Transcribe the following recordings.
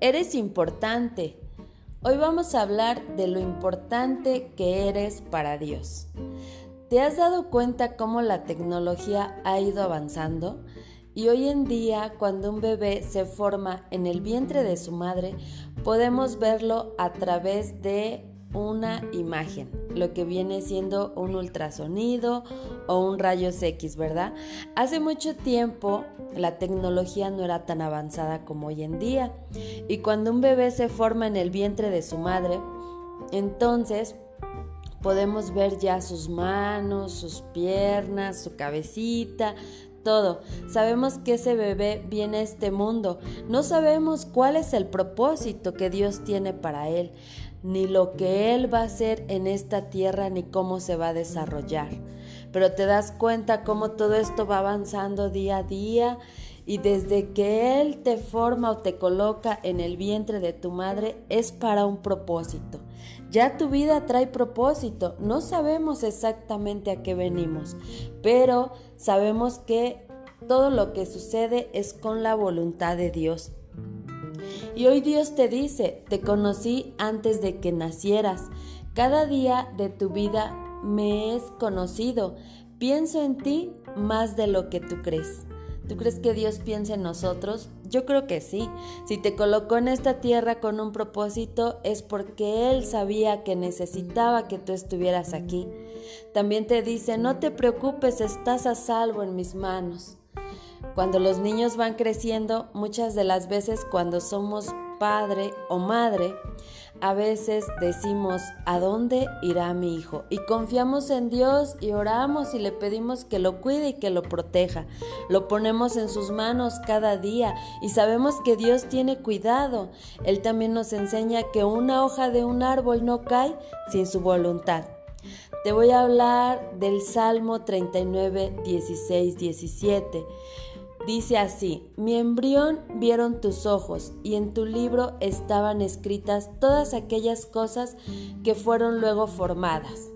Eres importante. Hoy vamos a hablar de lo importante que eres para Dios. ¿Te has dado cuenta cómo la tecnología ha ido avanzando? Y hoy en día, cuando un bebé se forma en el vientre de su madre, podemos verlo a través de una imagen, lo que viene siendo un ultrasonido o un rayos X, ¿verdad? Hace mucho tiempo la tecnología no era tan avanzada como hoy en día y cuando un bebé se forma en el vientre de su madre, entonces podemos ver ya sus manos, sus piernas, su cabecita, todo. Sabemos que ese bebé viene a este mundo. No sabemos cuál es el propósito que Dios tiene para él ni lo que Él va a hacer en esta tierra, ni cómo se va a desarrollar. Pero te das cuenta cómo todo esto va avanzando día a día y desde que Él te forma o te coloca en el vientre de tu madre es para un propósito. Ya tu vida trae propósito. No sabemos exactamente a qué venimos, pero sabemos que todo lo que sucede es con la voluntad de Dios. Y hoy Dios te dice, te conocí antes de que nacieras. Cada día de tu vida me es conocido. Pienso en ti más de lo que tú crees. ¿Tú crees que Dios piensa en nosotros? Yo creo que sí. Si te colocó en esta tierra con un propósito es porque Él sabía que necesitaba que tú estuvieras aquí. También te dice, no te preocupes, estás a salvo en mis manos. Cuando los niños van creciendo, muchas de las veces cuando somos padre o madre, a veces decimos, ¿a dónde irá mi hijo? Y confiamos en Dios y oramos y le pedimos que lo cuide y que lo proteja. Lo ponemos en sus manos cada día y sabemos que Dios tiene cuidado. Él también nos enseña que una hoja de un árbol no cae sin su voluntad. Te voy a hablar del Salmo 39, 16, 17. Dice así, mi embrión vieron tus ojos y en tu libro estaban escritas todas aquellas cosas que fueron luego formadas,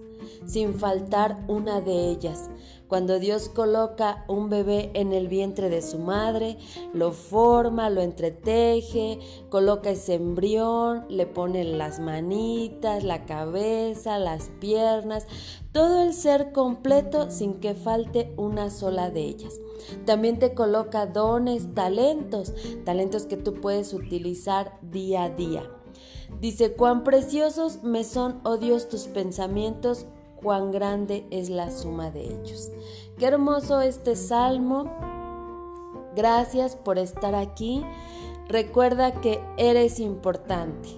sin faltar una de ellas. Cuando Dios coloca un bebé en el vientre de su madre, lo forma, lo entreteje, coloca ese embrión, le pone las manitas, la cabeza, las piernas, todo el ser completo sin que falte una sola de ellas. También te coloca dones, talentos, talentos que tú puedes utilizar día a día. Dice, cuán preciosos me son, oh Dios, tus pensamientos, cuán grande es la suma de ellos. Qué hermoso este salmo. Gracias por estar aquí. Recuerda que eres importante.